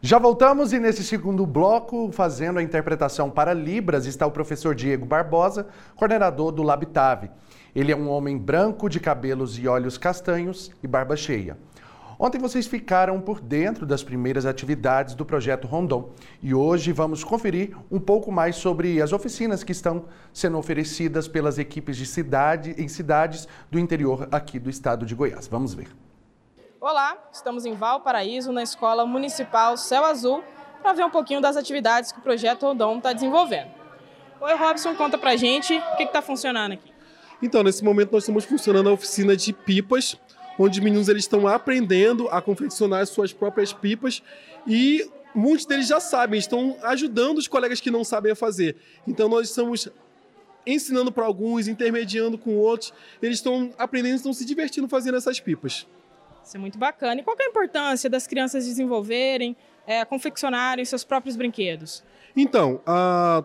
Speaker 2: Já voltamos e nesse segundo bloco, fazendo a interpretação para Libras, está o professor Diego Barbosa, coordenador do Labitave. Ele é um homem branco, de cabelos e olhos castanhos e barba cheia. Ontem vocês ficaram por dentro das primeiras atividades do projeto Rondon e hoje vamos conferir um pouco mais sobre as oficinas que estão sendo oferecidas pelas equipes de cidade em cidades do interior aqui do estado de Goiás. Vamos ver.
Speaker 7: Olá, estamos em Valparaíso, na Escola Municipal Céu Azul, para ver um pouquinho das atividades que o projeto Rondon está desenvolvendo. Oi, Robson, conta pra gente o que está funcionando aqui.
Speaker 8: Então, nesse momento nós estamos funcionando a oficina de pipas onde os meninos eles estão aprendendo a confeccionar suas próprias pipas e muitos deles já sabem, estão ajudando os colegas que não sabem a fazer. Então nós estamos ensinando para alguns, intermediando com outros, eles estão aprendendo, estão se divertindo fazendo essas pipas.
Speaker 7: Isso é muito bacana. E qual é a importância das crianças desenvolverem, é, confeccionarem seus próprios brinquedos?
Speaker 8: Então, a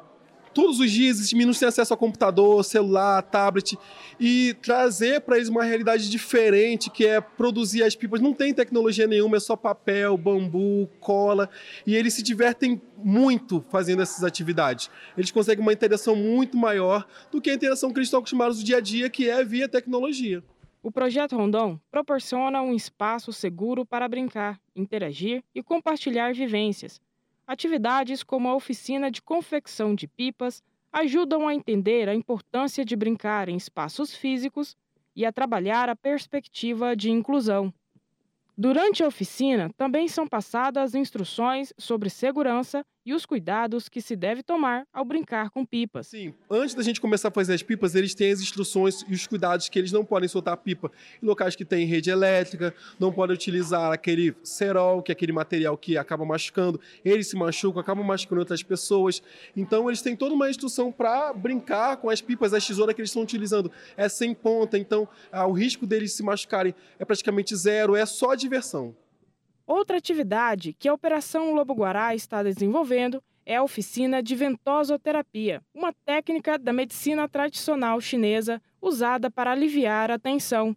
Speaker 8: todos os dias esses meninos têm acesso a computador, celular, tablet e trazer para eles uma realidade diferente, que é produzir as pipas. Não tem tecnologia nenhuma, é só papel, bambu, cola e eles se divertem muito fazendo essas atividades. Eles conseguem uma interação muito maior do que a interação que eles estão acostumados no dia a dia, que é via tecnologia.
Speaker 7: O projeto Rondon proporciona um espaço seguro para brincar, interagir e compartilhar vivências Atividades como a oficina de confecção de pipas ajudam a entender a importância de brincar em espaços físicos e a trabalhar a perspectiva de inclusão. Durante a oficina, também são passadas instruções sobre segurança e os cuidados que se deve tomar ao brincar com pipas.
Speaker 8: Sim, antes da gente começar a fazer as pipas, eles têm as instruções e os cuidados que eles não podem soltar pipa em locais que tem rede elétrica, não podem utilizar aquele cerol, que é aquele material que acaba machucando, eles se machucam, acabam machucando outras pessoas. Então eles têm toda uma instrução para brincar com as pipas, a tesoura que eles estão utilizando é sem ponta, então ah, o risco deles se machucarem é praticamente zero, é só diversão.
Speaker 7: Outra atividade que a Operação Lobo Guará está desenvolvendo é a oficina de ventosoterapia, uma técnica da medicina tradicional chinesa usada para aliviar a tensão.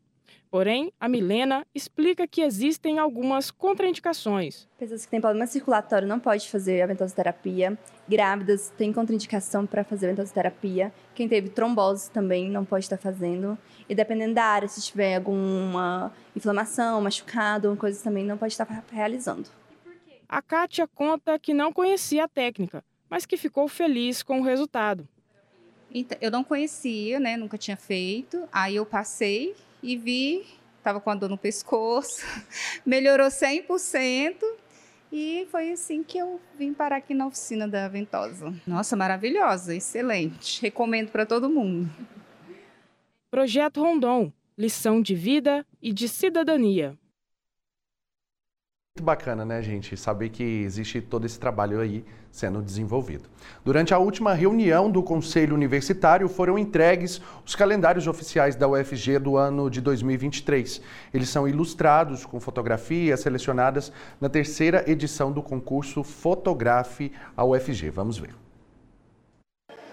Speaker 7: Porém, a Milena explica que existem algumas contraindicações.
Speaker 9: Pessoas que têm problema circulatório não podem fazer a ventosoterapia. Grávidas têm contraindicação para fazer a ventosoterapia. Quem teve trombose também não pode estar fazendo. E dependendo da área, se tiver alguma inflamação, machucado, coisas também não pode estar realizando.
Speaker 7: A Kátia conta que não conhecia a técnica, mas que ficou feliz com o resultado.
Speaker 10: Então, eu não conhecia, né? Nunca tinha feito. Aí eu passei e vi, estava com a dor no pescoço, melhorou 100%. E foi assim que eu vim parar aqui na oficina da Ventosa. Nossa, maravilhosa, excelente. Recomendo para todo mundo.
Speaker 7: Projeto Rondon lição de vida e de cidadania.
Speaker 2: Muito bacana, né, gente? Saber que existe todo esse trabalho aí sendo desenvolvido. Durante a última reunião do Conselho Universitário, foram entregues os calendários oficiais da UFG do ano de 2023. Eles são ilustrados com fotografias selecionadas na terceira edição do concurso Fotografe a UFG. Vamos ver.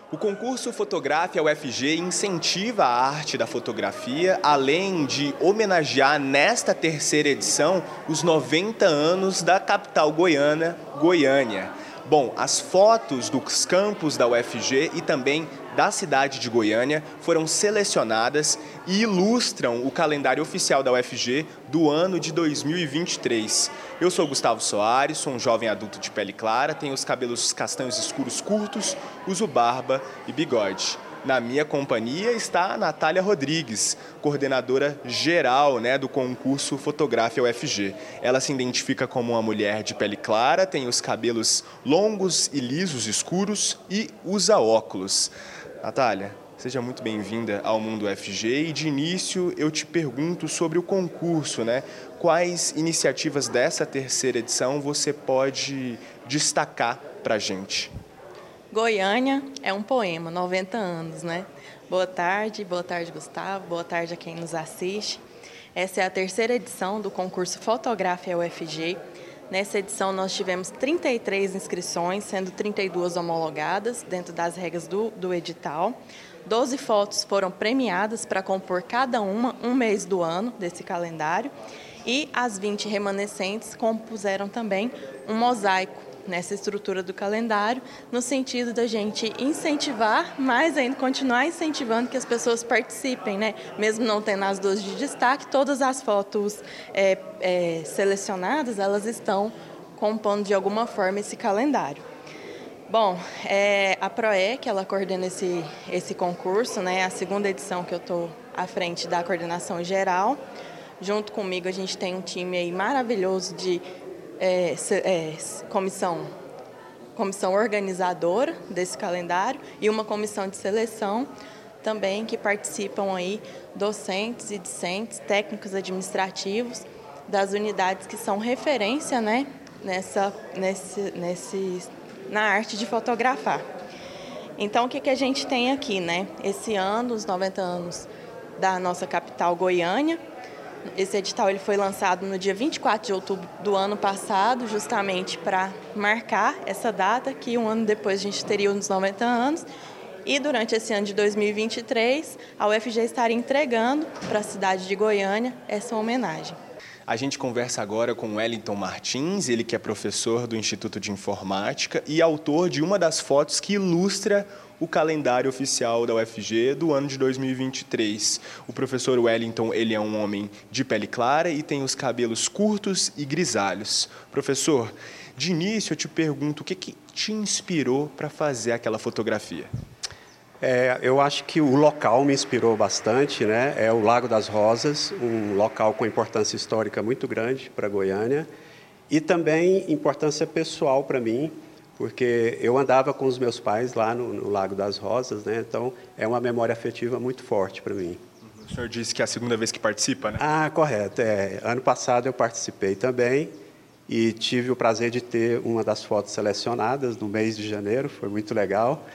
Speaker 11: O concurso Fotografe UFG incentiva a arte da fotografia, além de homenagear nesta terceira edição os 90 anos da capital goiana, Goiânia. Bom, as fotos dos campos da UFG e também da cidade de Goiânia foram selecionadas e ilustram o calendário oficial da UFG do ano de 2023. Eu sou Gustavo Soares, sou um jovem adulto de pele clara, tenho os cabelos castanhos escuros curtos, uso barba e bigode. Na minha companhia está a Natália Rodrigues, coordenadora geral né, do concurso Fotografia UFG. Ela se identifica como uma mulher de pele clara, tem os cabelos longos e lisos escuros e usa óculos. Natália, seja muito bem-vinda ao Mundo UFG e de início eu te pergunto sobre o concurso, né? Quais iniciativas dessa terceira edição você pode destacar para a gente?
Speaker 12: Goiânia é um poema, 90 anos, né? Boa tarde, boa tarde, Gustavo, boa tarde a quem nos assiste. Essa é a terceira edição do concurso Fotografia UFG. Nessa edição nós tivemos 33 inscrições, sendo 32 homologadas dentro das regras do, do edital. 12 fotos foram premiadas para compor cada uma um mês do ano desse calendário e as 20 remanescentes compuseram também um mosaico nessa estrutura do calendário, no sentido da gente incentivar, mais ainda continuar incentivando que as pessoas participem, né? Mesmo não tendo as duas de destaque, todas as fotos é, é, selecionadas, elas estão compondo de alguma forma esse calendário. Bom, é, a PROEC, ela coordena esse, esse concurso, né? A segunda edição que eu estou à frente da coordenação geral. Junto comigo a gente tem um time aí maravilhoso de é, é, comissão, comissão organizadora desse calendário e uma comissão de seleção também que participam aí docentes e discentes, técnicos administrativos das unidades que são referência, né, nessa, nesse, nesse, na arte de fotografar. Então, o que, que a gente tem aqui, né? Esse ano, os 90 anos da nossa capital Goiânia, esse edital ele foi lançado no dia 24 de outubro do ano passado, justamente para marcar essa data, que um ano depois a gente teria os 90 anos. E durante esse ano de 2023, a UFG estaria entregando para a cidade de Goiânia essa homenagem.
Speaker 11: A gente conversa agora com Wellington Martins, ele que é professor do Instituto de Informática e autor de uma das fotos que ilustra o calendário oficial da UFG do ano de 2023. O professor Wellington, ele é um homem de pele clara e tem os cabelos curtos e grisalhos. Professor, de início eu te pergunto o que, que te inspirou para fazer aquela fotografia?
Speaker 13: É, eu acho que o local me inspirou bastante, né? É o Lago das Rosas, um local com importância histórica muito grande para Goiânia e também importância pessoal para mim, porque eu andava com os meus pais lá no, no, Lago das Rosas, né? Então é uma memória afetiva muito forte para mim.
Speaker 11: O senhor disse que é a segunda vez que participa, né?
Speaker 13: Ah, correto. É. Ano passado eu participei também e tive o prazer de ter uma das fotos selecionadas no mês de janeiro, foi muito legal.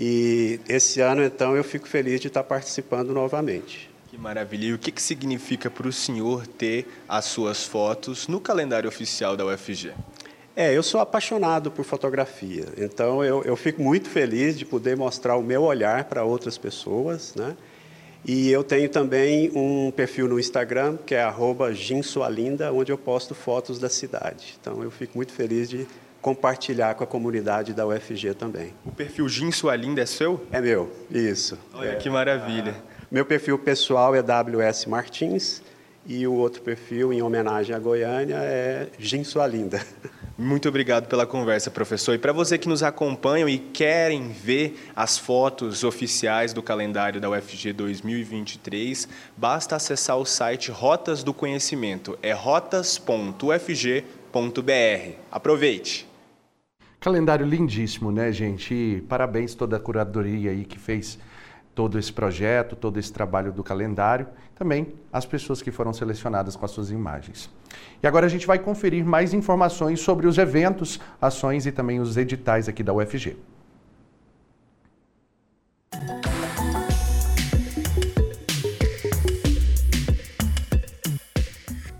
Speaker 13: E esse ano, então, eu fico feliz de estar participando novamente.
Speaker 11: Que maravilha. E o que, que significa para o senhor ter as suas fotos no calendário oficial da UFG?
Speaker 13: É, eu sou apaixonado por fotografia, então eu, eu fico muito feliz de poder mostrar o meu olhar para outras pessoas, né? E eu tenho também um perfil no Instagram, que é @ginsualinda, onde eu posto fotos da cidade. Então eu fico muito feliz de compartilhar com a comunidade da UFG também.
Speaker 11: O perfil Ginsualinda é seu?
Speaker 13: É meu, isso.
Speaker 11: Olha
Speaker 13: é.
Speaker 11: que maravilha.
Speaker 13: Meu perfil pessoal é WS Martins e o outro perfil, em homenagem à Goiânia, é Ginsualinda.
Speaker 11: Muito obrigado pela conversa, professor. E para você que nos acompanham e querem ver as fotos oficiais do calendário da UFG 2023, basta acessar o site Rotas do Conhecimento. É rotas.ufg.br Aproveite!
Speaker 2: Calendário lindíssimo, né, gente? E parabéns toda a curadoria aí que fez todo esse projeto, todo esse trabalho do calendário, também as pessoas que foram selecionadas com as suas imagens. E agora a gente vai conferir mais informações sobre os eventos, ações e também os editais aqui da UFG.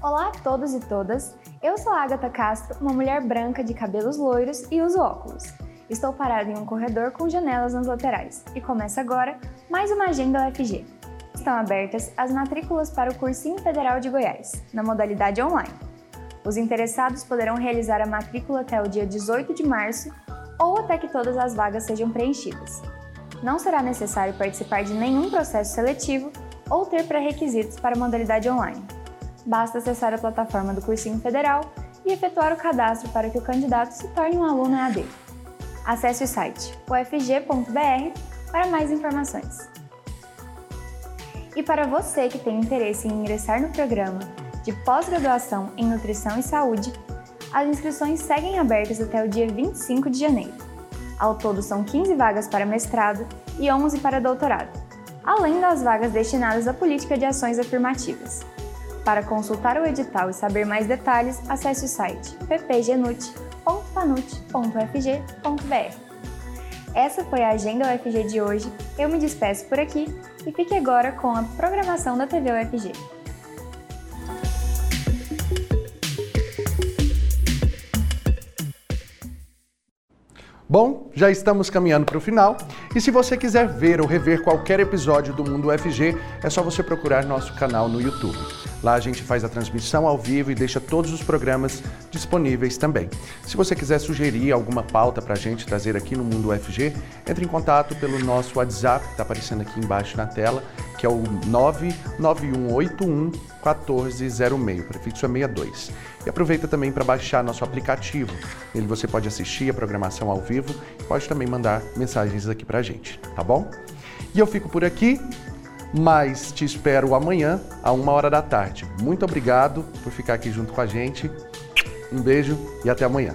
Speaker 14: Olá a todos e todas. Eu sou a Agatha Castro, uma mulher branca de cabelos loiros e uso óculos. Estou parada em um corredor com janelas nas laterais e começa agora mais uma agenda UFG. Estão abertas as matrículas para o Cursinho Federal de Goiás, na modalidade online. Os interessados poderão realizar a matrícula até o dia 18 de março ou até que todas as vagas sejam preenchidas. Não será necessário participar de nenhum processo seletivo ou ter pré-requisitos para a modalidade online basta acessar a plataforma do Cursinho Federal e efetuar o cadastro para que o candidato se torne um aluno EAD. Acesse o site ufg.br para mais informações. E para você que tem interesse em ingressar no programa de pós-graduação em Nutrição e Saúde, as inscrições seguem abertas até o dia 25 de janeiro. Ao todo, são 15 vagas para mestrado e 11 para doutorado, além das vagas destinadas à política de ações afirmativas. Para consultar o edital e saber mais detalhes, acesse o site ppgenut.panut.fg.br. Essa foi a Agenda UFG de hoje. Eu me despeço por aqui e fique agora com a programação da TV UFG.
Speaker 2: Bom, já estamos caminhando para o final. E se você quiser ver ou rever qualquer episódio do Mundo UFG, é só você procurar nosso canal no YouTube. Lá a gente faz a transmissão ao vivo e deixa todos os programas disponíveis também. Se você quiser sugerir alguma pauta para a gente trazer aqui no Mundo UFG, entre em contato pelo nosso WhatsApp, que está aparecendo aqui embaixo na tela, que é o 99181 1406, prefixo é 62. E aproveita também para baixar nosso aplicativo. Nele você pode assistir a programação ao vivo e pode também mandar mensagens aqui para a gente, tá bom? E eu fico por aqui mas te espero amanhã, a uma hora da tarde. Muito obrigado por ficar aqui junto com a gente. Um beijo e até amanhã.